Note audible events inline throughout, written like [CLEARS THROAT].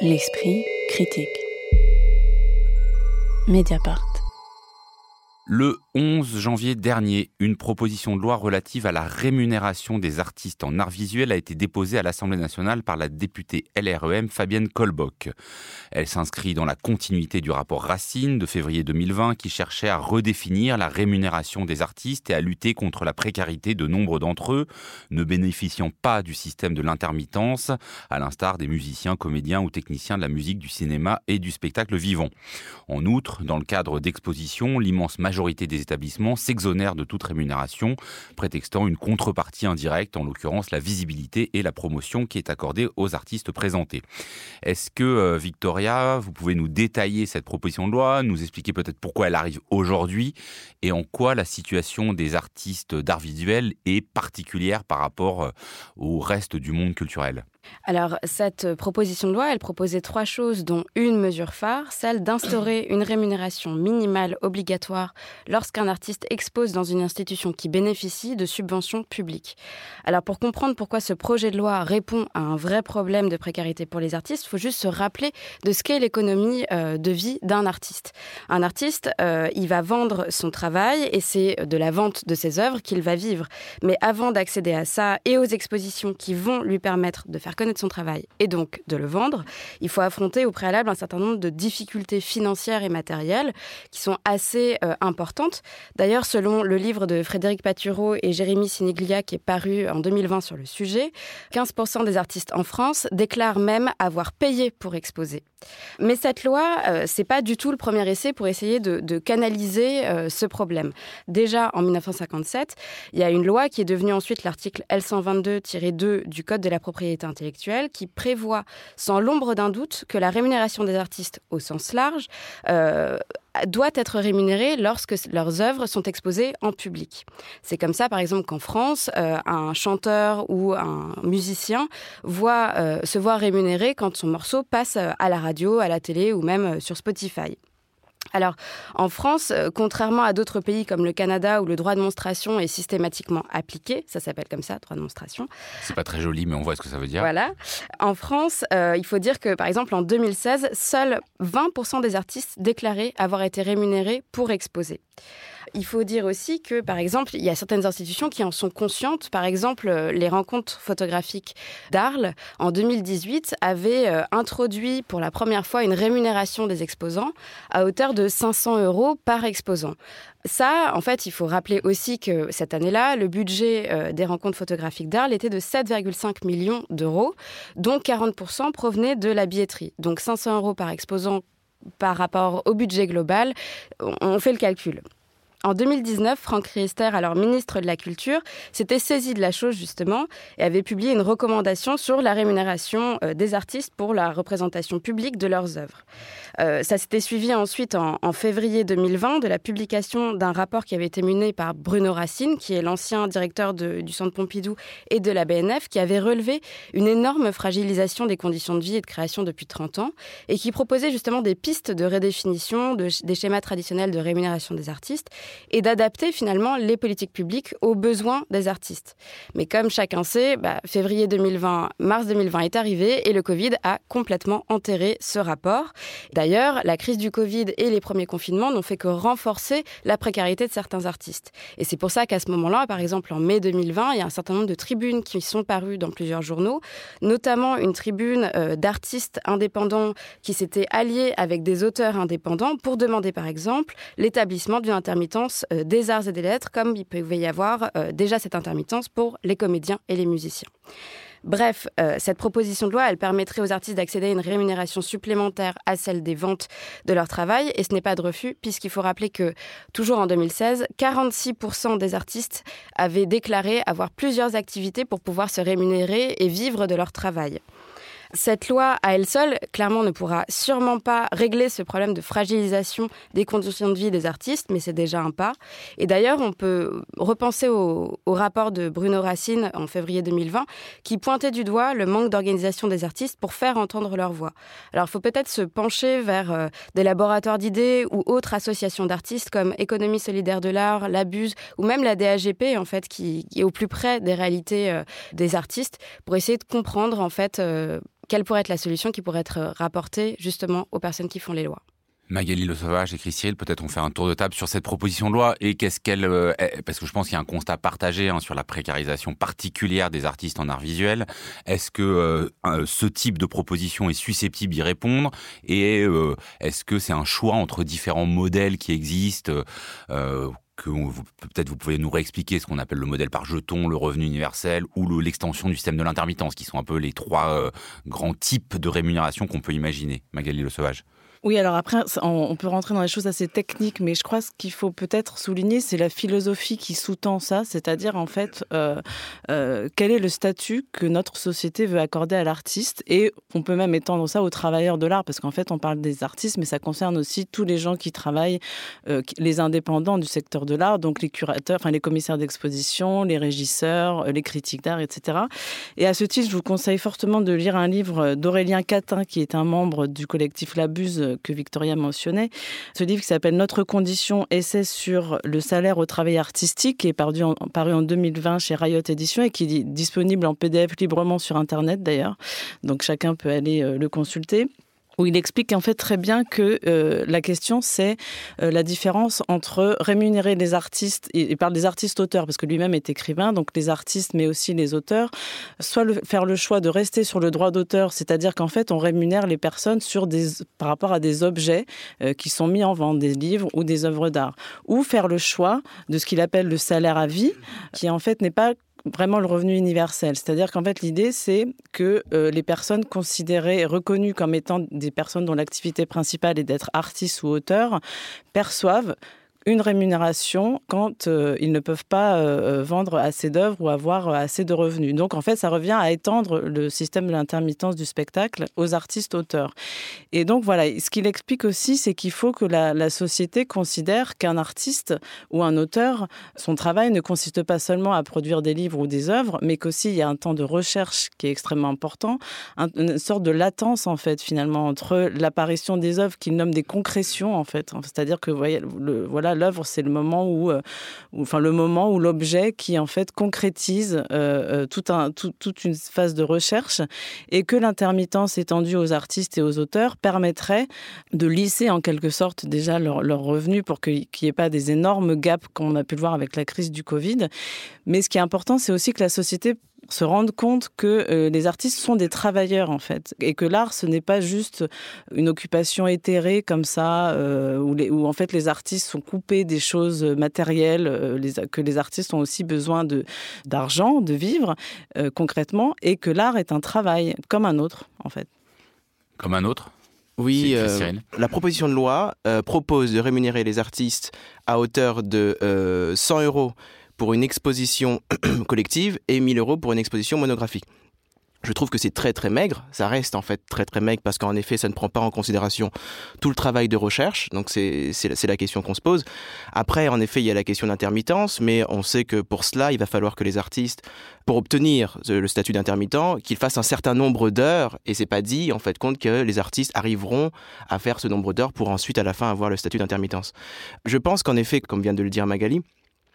L'esprit critique. Mediapart. Le 11 janvier dernier, une proposition de loi relative à la rémunération des artistes en art visuel a été déposée à l'Assemblée nationale par la députée LREM Fabienne Kolbock. Elle s'inscrit dans la continuité du rapport Racine de février 2020 qui cherchait à redéfinir la rémunération des artistes et à lutter contre la précarité de nombre d'entre eux, ne bénéficiant pas du système de l'intermittence, à l'instar des musiciens, comédiens ou techniciens de la musique, du cinéma et du spectacle vivant. En outre, dans le cadre d'expositions, l'immense majorité des établissements s'exonèrent de toute rémunération, prétextant une contrepartie indirecte, en l'occurrence la visibilité et la promotion qui est accordée aux artistes présentés. Est-ce que, euh, Victoria, vous pouvez nous détailler cette proposition de loi, nous expliquer peut-être pourquoi elle arrive aujourd'hui et en quoi la situation des artistes d'art visuel est particulière par rapport euh, au reste du monde culturel? Alors, cette proposition de loi, elle proposait trois choses, dont une mesure phare, celle d'instaurer [COUGHS] une rémunération minimale obligatoire lorsqu'un artiste expose dans une institution qui bénéficie de subventions publiques. Alors, pour comprendre pourquoi ce projet de loi répond à un vrai problème de précarité pour les artistes, il faut juste se rappeler de ce qu'est l'économie euh, de vie d'un artiste. Un artiste, euh, il va vendre son travail et c'est de la vente de ses œuvres qu'il va vivre. Mais avant d'accéder à ça et aux expositions qui vont lui permettre de faire connaître son travail et donc de le vendre, il faut affronter au préalable un certain nombre de difficultés financières et matérielles qui sont assez euh, importantes. D'ailleurs, selon le livre de Frédéric Patureau et Jérémy Siniglia qui est paru en 2020 sur le sujet, 15% des artistes en France déclarent même avoir payé pour exposer. Mais cette loi, euh, c'est pas du tout le premier essai pour essayer de, canaliser euh, ce problème. Déjà en 1957, il y a une loi qui est devenue ensuite l'article L122-2 du Code de la propriété intellectuelle qui prévoit sans l'ombre d'un doute que la rémunération des artistes au sens large euh, doit être rémunérée lorsque leurs œuvres sont exposées en public. C'est comme ça, par exemple, qu'en France, euh, un chanteur ou un musicien euh, se voit rémunéré quand son morceau passe à la radio, à la télé ou même sur Spotify. Alors, en France, euh, contrairement à d'autres pays comme le Canada où le droit de monstration est systématiquement appliqué, ça s'appelle comme ça, droit de monstration. C'est pas très joli, mais on voit ce que ça veut dire. Voilà. En France, euh, il faut dire que, par exemple, en 2016, seuls 20% des artistes déclaraient avoir été rémunérés pour exposer. Il faut dire aussi que, par exemple, il y a certaines institutions qui en sont conscientes. Par exemple, euh, les rencontres photographiques d'Arles, en 2018, avaient euh, introduit pour la première fois une rémunération des exposants à hauteur de 500 euros par exposant. Ça, en fait, il faut rappeler aussi que cette année-là, le budget euh, des rencontres photographiques d'Arles était de 7,5 millions d'euros, dont 40% provenaient de la billetterie. Donc 500 euros par exposant par rapport au budget global, on fait le calcul. En 2019, Franck Riester, alors ministre de la Culture, s'était saisi de la chose justement et avait publié une recommandation sur la rémunération euh, des artistes pour la représentation publique de leurs œuvres. Euh, ça s'était suivi ensuite en, février 2020 de la publication d'un rapport qui avait été mené par Bruno Racine, qui est l'ancien directeur du Centre Pompidou et de la BNF, qui avait relevé une énorme fragilisation des conditions de vie et de création depuis 30 ans et qui proposait justement des pistes de redéfinition des schémas traditionnels de rémunération des artistes et d'adapter finalement les politiques publiques aux besoins des artistes. Mais comme chacun sait, bah, février 2020, mars 2020 est arrivé et le Covid a complètement enterré ce rapport. D'ailleurs, la crise du Covid et les premiers confinements n'ont fait que renforcer la précarité de certains artistes. Et c'est pour ça qu'à ce moment-là, par exemple en mai 2020, il y a un certain nombre de tribunes qui sont parues dans plusieurs journaux, notamment une tribune euh, d'artistes indépendants qui s'étaient alliés avec des auteurs indépendants pour demander par exemple l'établissement d'une intermittence euh, des arts et des lettres, comme il peut y avoir euh, déjà cette intermittence pour les comédiens et les musiciens. Bref, euh, cette proposition de loi, elle permettrait aux artistes d'accéder à une rémunération supplémentaire à celle des ventes de leur travail, et ce n'est pas de refus, puisqu'il faut rappeler que, toujours en 2016, 46% des artistes avaient déclaré avoir plusieurs activités pour pouvoir se rémunérer et vivre de leur travail. Cette loi, à elle seule, clairement ne pourra sûrement pas régler ce problème de fragilisation des conditions de vie des artistes, mais c'est déjà un pas. Et d'ailleurs, on peut repenser au, rapport de Bruno Racine en février 2020, qui pointait du doigt le manque d'organisation des artistes pour faire entendre leur voix. Alors, il faut peut-être se pencher vers euh, des laboratoires d'idées ou autres associations d'artistes comme Économie solidaire de l'art, l'Abuse ou même la DAGP, en fait, qui, est au plus près des réalités euh, des artistes, pour essayer de comprendre, en fait, euh, quelle pourrait être la solution qui pourrait être rapportée justement aux personnes qui font les lois? Magali Le Sauvage et Chris peut-être on fait un tour de table sur cette proposition de loi et qu'est-ce qu'elle euh, parce que je pense qu'il y a un constat partagé hein, sur la précarisation particulière des artistes en art visuel. Est-ce que euh, ce type de proposition est susceptible d'y répondre? Et euh, est-ce que c'est un choix entre différents modèles qui existent que peut-être vous pouvez nous réexpliquer ce qu'on appelle le modèle par jeton, le revenu universel ou l'extension du système de l'intermittence, qui sont un peu les trois grands types de rémunération qu'on peut imaginer. Magali Le Sauvage. Oui, alors après, on peut rentrer dans les choses assez techniques, mais je crois ce qu'il faut peut-être souligner, c'est la philosophie qui sous-tend ça, c'est-à-dire en fait, euh, euh, quel est le statut que notre société veut accorder à l'artiste, et on peut même étendre ça aux travailleurs de l'art, parce qu'en fait, on parle des artistes, mais ça concerne aussi tous les gens qui travaillent, euh, les indépendants du secteur de l'art, donc les curateurs, enfin les commissaires d'exposition, les régisseurs, les critiques d'art, etc. Et à ce titre, je vous conseille fortement de lire un livre d'Aurélien Catin, qui est un membre du collectif Labuse que Victoria mentionnait. Ce livre qui s'appelle Notre condition, essai sur le salaire au travail artistique, qui est paru en, paru en 2020 chez Riot Éditions et qui est disponible en PDF librement sur Internet d'ailleurs. Donc chacun peut aller euh, le consulter où il explique en fait très bien que euh, la question c'est euh, la différence entre rémunérer les artistes, il parle des artistes auteurs parce que lui-même est écrivain, donc les artistes mais aussi les auteurs, soit faire le choix de rester sur le droit d'auteur, c'est-à-dire qu'en fait on rémunère les personnes sur des, par rapport à des objets euh, qui sont mis en vente, des livres ou des œuvres d'art, ou faire le choix de ce qu'il appelle le salaire à vie, qui en fait n'est pas vraiment le revenu universel. C'est-à-dire qu'en fait, l'idée, c'est que euh, les personnes considérées et reconnues comme étant des personnes dont l'activité principale est d'être artiste ou auteur perçoivent une rémunération quand euh, ils ne peuvent pas euh, euh, vendre assez d'œuvres ou avoir assez de revenus. Donc en fait, ça revient à étendre le système de l'intermittence du spectacle aux artistes auteurs. Et donc voilà, ce qu'il explique aussi, c'est qu'il faut que la, société considère qu'un artiste ou un auteur, son travail ne consiste pas seulement à produire des livres ou des œuvres, mais qu'aussi il y a un temps de recherche qui est extrêmement important, une sorte de latence en fait finalement entre l'apparition des œuvres qu'il nomme des concrétions en fait, c'est-à-dire que voyez, le, voilà l'œuvre, c'est le moment euh, où, enfin le moment où l'objet qui en fait concrétise euh, euh, toute une phase de recherche et que l'intermittence étendue aux artistes et aux auteurs permettrait de lisser en quelque sorte déjà leurs leur revenus pour qu'il n'y ait pas des énormes gaps qu'on a pu voir avec la crise du Covid. Mais ce qui est important, c'est aussi que la société se rendre compte que euh, les artistes sont des travailleurs en fait et que l'art ce n'est pas juste une occupation éthérée comme ça euh, où, les, où, en fait les artistes sont coupés des choses matérielles euh, les, que les artistes ont aussi besoin de d'argent de vivre euh, concrètement et que l'art est un travail comme un autre en fait. Comme un autre? Oui, euh, la proposition de loi euh, propose de rémunérer les artistes à hauteur de euh, 100 euros pour une exposition [CLEARS THROAT] collective et 1000 euros pour une exposition monographique. Je trouve que c'est très très maigre, ça reste en fait très très maigre parce qu'en effet ça ne prend pas en considération tout le travail de recherche, donc c'est la question qu'on se pose. Après en effet il y a la question d'intermittence, mais on sait que pour cela il va falloir que les artistes, pour obtenir le statut d'intermittent, qu'ils fassent un certain nombre d'heures, et c'est pas dit en fait compte que les artistes arriveront à faire ce nombre d'heures pour ensuite à la fin avoir le statut d'intermittence. Je pense qu'en effet, comme vient de le dire Magali,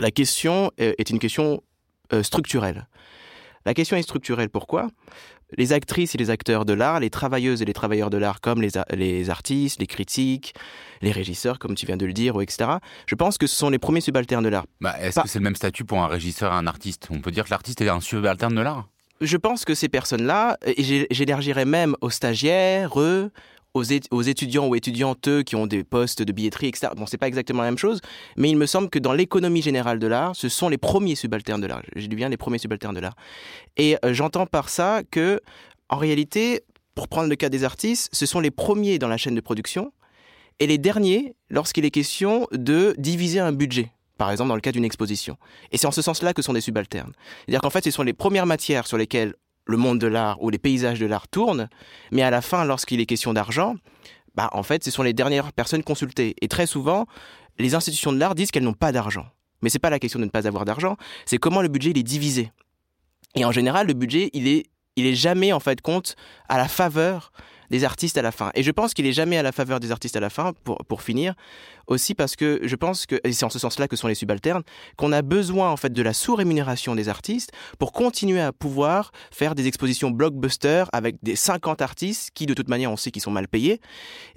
la question euh, est une question euh, structurelle. La question est structurelle. Pourquoi? Les actrices et les acteurs de l'art, les travailleuses et les travailleurs de l'art, comme les, les, artistes, les critiques, les régisseurs, comme tu viens de le dire, etc., je pense que ce sont les premiers subalternes de l'art. Bah, Est-ce Pas... que c'est le même statut pour un régisseur et un artiste? On peut dire que l'artiste est un subalterne de l'art? Je pense que ces personnes-là, et j'élargirais même aux stagiaires, eux, aux, étudiants ou étudiantes qui ont des postes de billetterie, etc. Bon, c'est pas exactement la même chose, mais il me semble que dans l'économie générale de l'art, ce sont les premiers subalternes de l'art. J'ai dit bien les premiers subalternes de l'art. Et euh, j'entends par ça que, en réalité, pour prendre le cas des artistes, ce sont les premiers dans la chaîne de production et les derniers lorsqu'il est question de diviser un budget par exemple dans le cas d'une exposition. Et c'est en ce sens-là que sont des subalternes. C'est-à-dire qu'en fait, ce sont les premières matières sur lesquelles le monde de l'art ou les paysages de l'art tournent, mais à la fin, lorsqu'il est question d'argent, bah, en fait, ce sont les dernières personnes consultées. Et très souvent, les institutions de l'art disent qu'elles n'ont pas d'argent. Mais c'est pas la question de ne pas avoir d'argent, c'est comment le budget il est divisé. Et en général, le budget, il est, il est jamais en fait compte à la faveur des artistes à la fin. Et je pense qu'il est jamais à la faveur des artistes à la fin, pour, pour finir, aussi parce que je pense que, et c'est en ce sens-là que sont les subalternes, qu'on a besoin en fait de la sous-rémunération des artistes pour continuer à pouvoir faire des expositions blockbuster avec des 50 artistes qui de toute manière on sait qu'ils sont mal payés.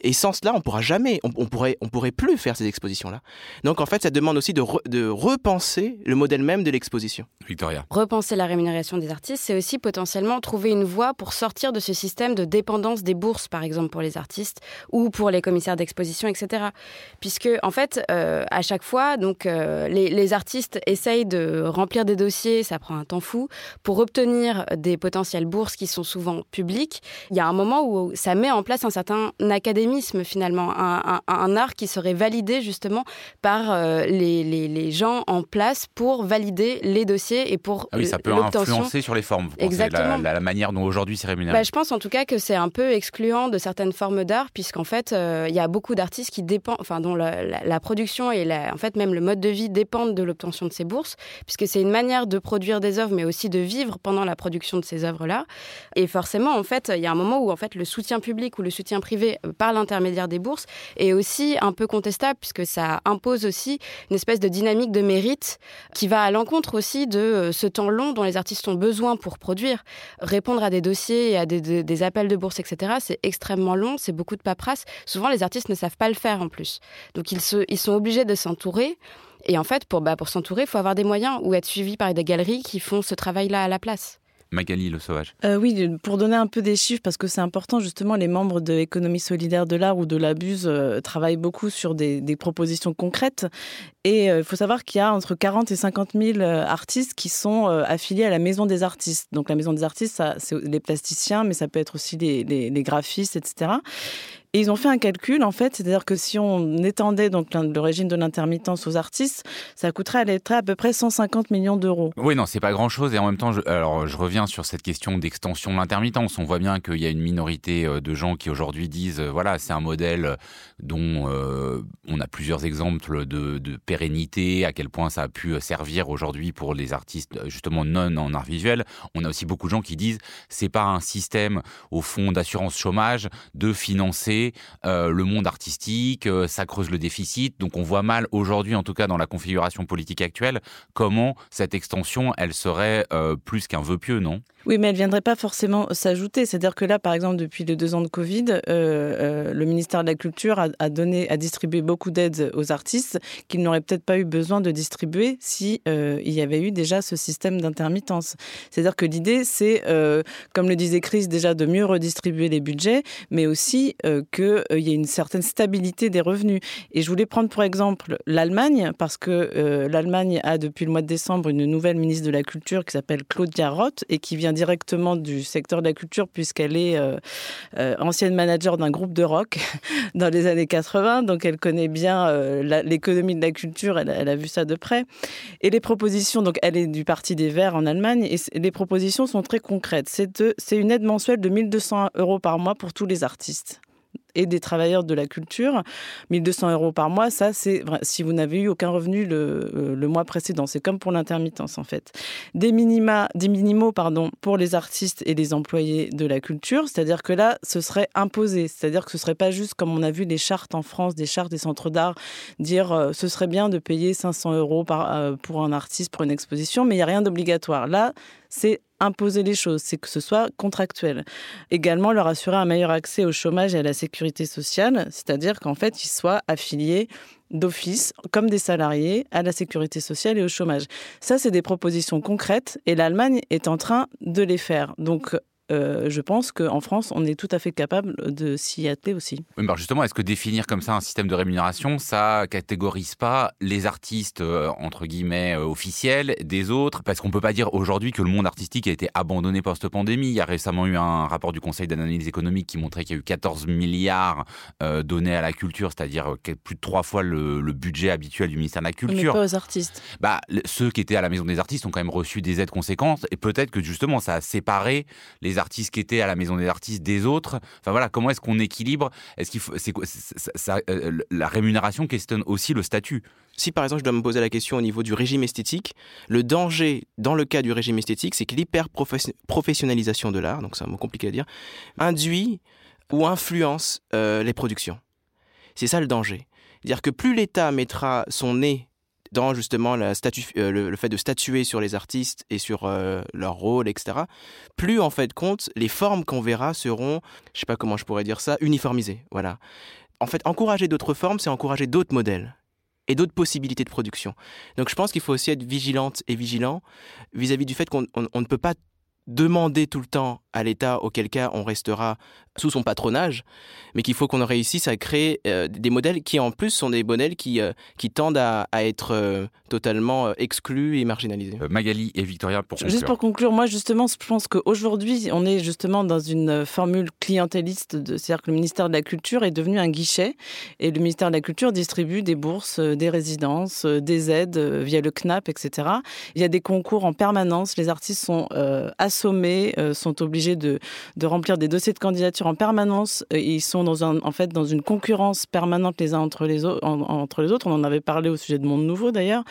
Et sans cela, on pourra jamais, on, pourrait, on pourrait plus faire ces expositions-là. Donc en fait, ça demande aussi de, de repenser le modèle même de l'exposition. Victoria. Repenser la rémunération des artistes, c'est aussi potentiellement trouver une voie pour sortir de ce système de dépendance des bourses, par exemple pour les artistes ou pour les commissaires d'exposition, etc. Puisque en fait, euh, à chaque fois, donc euh, les, artistes essayent de remplir des dossiers, ça prend un temps fou, pour obtenir des potentielles bourses qui sont souvent publiques. Il y a un moment où ça met en place un certain académisme finalement, un, art qui serait validé justement par euh, les, les, gens en place pour valider les dossiers et pour ah oui, ça peut influencer sur les formes. Vous Exactement. La, la, manière dont aujourd'hui c'est rémunéré. Bah, je pense en tout cas que c'est un peu excluant de certaines formes d'art, puisqu'en fait, euh, il y a beaucoup d'artistes qui dépendent, enfin, dont la, production et en fait même le mode de vie dépendent de l'obtention de ces bourses, puisque c'est une manière de produire des œuvres, mais aussi de vivre pendant la production de ces œuvres-là. Et forcément, en fait, il y a un moment où en fait le soutien public ou le soutien privé euh, par l'intermédiaire des bourses est aussi un peu contestable, puisque ça impose aussi une espèce de dynamique de mérite qui va à l'encontre aussi de euh, ce temps long dont les artistes ont besoin pour produire. Répondre à des dossiers et à des, des appels de bourse, etc., c'est extrêmement long, c'est beaucoup de paperasse. Souvent, les artistes ne savent pas le faire en plus. Donc, ils, se, sont obligés de s'entourer. Et en fait, pour, bah, pour s'entourer, il faut avoir des moyens ou être suivi par des galeries qui font ce travail-là à la place. Magali Le Sauvage. Euh, oui, pour donner un peu des chiffres, parce que c'est important, justement, les membres de l'économie solidaire de l'art ou de l'abuse euh, travaillent beaucoup sur des, propositions concrètes. Et euh, il faut savoir qu'il y a entre 40 et 50 000 artistes qui sont affiliés à la Maison des artistes. Donc la Maison des artistes, c'est les plasticiens, mais ça peut être aussi les, les graphistes, etc. Et ils ont fait un calcul, en fait, c'est-à-dire que si on étendait donc le régime de l'intermittence aux artistes, ça coûterait à peu près 150 millions d'euros. Oui, non, c'est pas grand-chose. Et en même temps, je, alors, je reviens sur cette question d'extension de l'intermittence. On voit bien qu'il y a une minorité euh, de gens qui aujourd'hui disent, euh, voilà, c'est un modèle dont euh, on a plusieurs exemples de, de, pérennité, à quel point ça a pu servir aujourd'hui pour les artistes justement non en art visuel. On a aussi beaucoup de gens qui disent, c'est pas un système au fond d'assurance chômage de financer euh, le monde artistique, euh, ça creuse le déficit. Donc on voit mal aujourd'hui, en tout cas dans la configuration politique actuelle, comment cette extension, elle serait euh, plus qu'un vœu pieux, non? Oui, mais elle ne viendrait pas forcément s'ajouter. C'est-à-dire que là, par exemple, depuis les deux ans de Covid, euh, euh, le ministère de la Culture a, donné, a distribué beaucoup d'aides aux artistes qu'il n'aurait peut-être pas eu besoin de distribuer si euh, il y avait eu déjà ce système d'intermittence. C'est-à-dire que l'idée, c'est, comme le disait Chris, déjà de mieux redistribuer les budgets, mais aussi qu'il y ait une certaine stabilité des revenus. Et je voulais prendre pour exemple l'Allemagne, parce que l'Allemagne a depuis le mois de décembre une nouvelle ministre de la Culture qui s'appelle Claudia Roth et qui vient directement du secteur de la culture puisqu'elle est euh, euh, ancienne manager d'un groupe de rock [LAUGHS] dans les années 80, donc elle connaît bien euh, l'économie de la culture, elle, elle, a vu ça de près. Et les propositions, donc elle est du Parti des Verts en Allemagne, et les propositions sont très concrètes. C'est une aide mensuelle de 1200 euros par mois pour tous les artistes et des travailleurs de la culture. 1200 euros par mois, ça, c'est si vous n'avez eu aucun revenu le, euh, le mois précédent. C'est comme pour l'intermittence, en fait. Des, minima, des minimaux pardon, pour les artistes et les employés de la culture, c'est-à-dire que là, ce serait imposé. C'est-à-dire que ce serait pas juste comme on a vu les chartes en France, des chartes des centres d'art, dire euh, ce serait bien de payer 500 euros par, euh, pour un artiste pour une exposition, mais il n'y a rien d'obligatoire. Là, c'est imposer les choses, c'est que ce soit contractuel. Également, leur assurer un meilleur accès au chômage et à la sécurité sociale, c'est-à-dire qu'en fait, ils soient affiliés d'office, comme des salariés, à la sécurité sociale et au chômage. Ça, c'est des propositions concrètes et l'Allemagne est en train de les faire. Donc, euh, je pense qu'en France, on est tout à fait capable de s'y atteler aussi. Oui, mais justement, est-ce que définir comme ça un système de rémunération, ça catégorise pas les artistes, euh, entre guillemets, euh, officiels des autres? Parce qu'on peut pas dire aujourd'hui que le monde artistique a été abandonné post-pandémie. Il y a récemment eu un rapport du Conseil d'analyse économique qui montrait qu'il y a eu 14 milliards donnés à la culture, c'est-à-dire plus de trois fois le, budget habituel du ministère de la Culture. Mais pas aux artistes. Bah, ceux qui étaient à la Maison des artistes ont quand même reçu des aides conséquentes et peut-être que justement ça a séparé les artistes qui étaient à la maison des artistes des autres. Enfin voilà, comment est-ce qu'on équilibre? Est-ce qu'il faut, euh, la rémunération questionne aussi le statut. Si par exemple je dois me poser la question au niveau du régime esthétique, le danger dans le cas du régime esthétique, c'est que l'hyper professionnalisation de l'art, donc c'est un mot compliqué à dire, induit ou influence les productions. C'est ça le danger. C'est-à-dire que plus l'État mettra son nez dans justement euh, le, fait de statuer sur les artistes et sur euh, leur rôle, etc., plus en fait compte, les formes qu'on verra seront, je sais pas comment je pourrais dire ça, uniformisées. Voilà. En fait, encourager d'autres formes, c'est encourager d'autres modèles et d'autres possibilités de production. Donc je pense qu'il faut aussi être vigilante et vigilant vis-à-vis du fait qu'on ne peut pas demander tout le temps à l'État, auquel cas on restera sous son patronage, mais qu'il faut qu'on réussisse à créer euh, des modèles qui en plus sont des modèles qui, euh, qui tendent à, être euh, totalement exclus et marginalisés. Magali et Victoria, pour conclure. Juste pour conclure, moi justement, je pense qu'aujourd'hui, on est justement dans une formule clientéliste, c'est-à-dire que le ministère de la Culture est devenu un guichet, et le ministère de la Culture distribue des bourses, des résidences, des aides via le CNAP, etc. Il y a des concours en permanence, les artistes sont assommés, sont obligés de, remplir des dossiers de candidature en permanence. Ils sont dans en fait dans une concurrence permanente les uns entre les, autres. On en avait parlé au sujet de Monde Nouveau d'ailleurs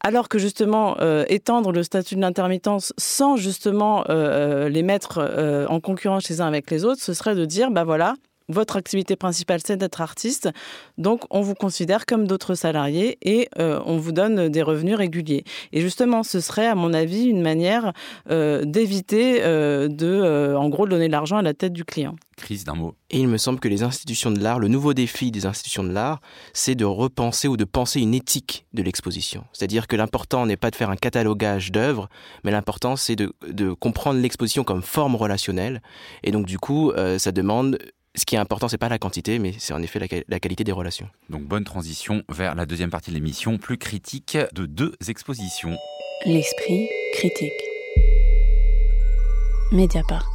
alors que justement euh, étendre le statut de l'intermittence sans justement euh, euh, les mettre en concurrence les uns avec les autres, ce serait de dire bah voilà, votre activité principale, c'est d'être artiste. Donc, on vous considère comme d'autres salariés et euh, on vous donne des revenus réguliers. Et justement, ce serait, à mon avis, une manière euh, d'éviter euh, de, en gros, donner l'argent à la tête du client. Crise d'un mot. Et il me semble que les institutions de l'art, le nouveau défi des institutions de l'art, c'est de repenser ou de penser une éthique de l'exposition. C'est-à-dire que l'important n'est pas de faire un catalogage d'œuvres, mais l'important c'est de, de, comprendre l'exposition comme forme relationnelle. Et donc du coup, ça demande ce qui est important, c'est pas la quantité, mais c'est en effet la, qualité des relations. Donc bonne transition vers la deuxième partie de l'émission, plus critique de deux expositions. L'esprit critique. Mediapart.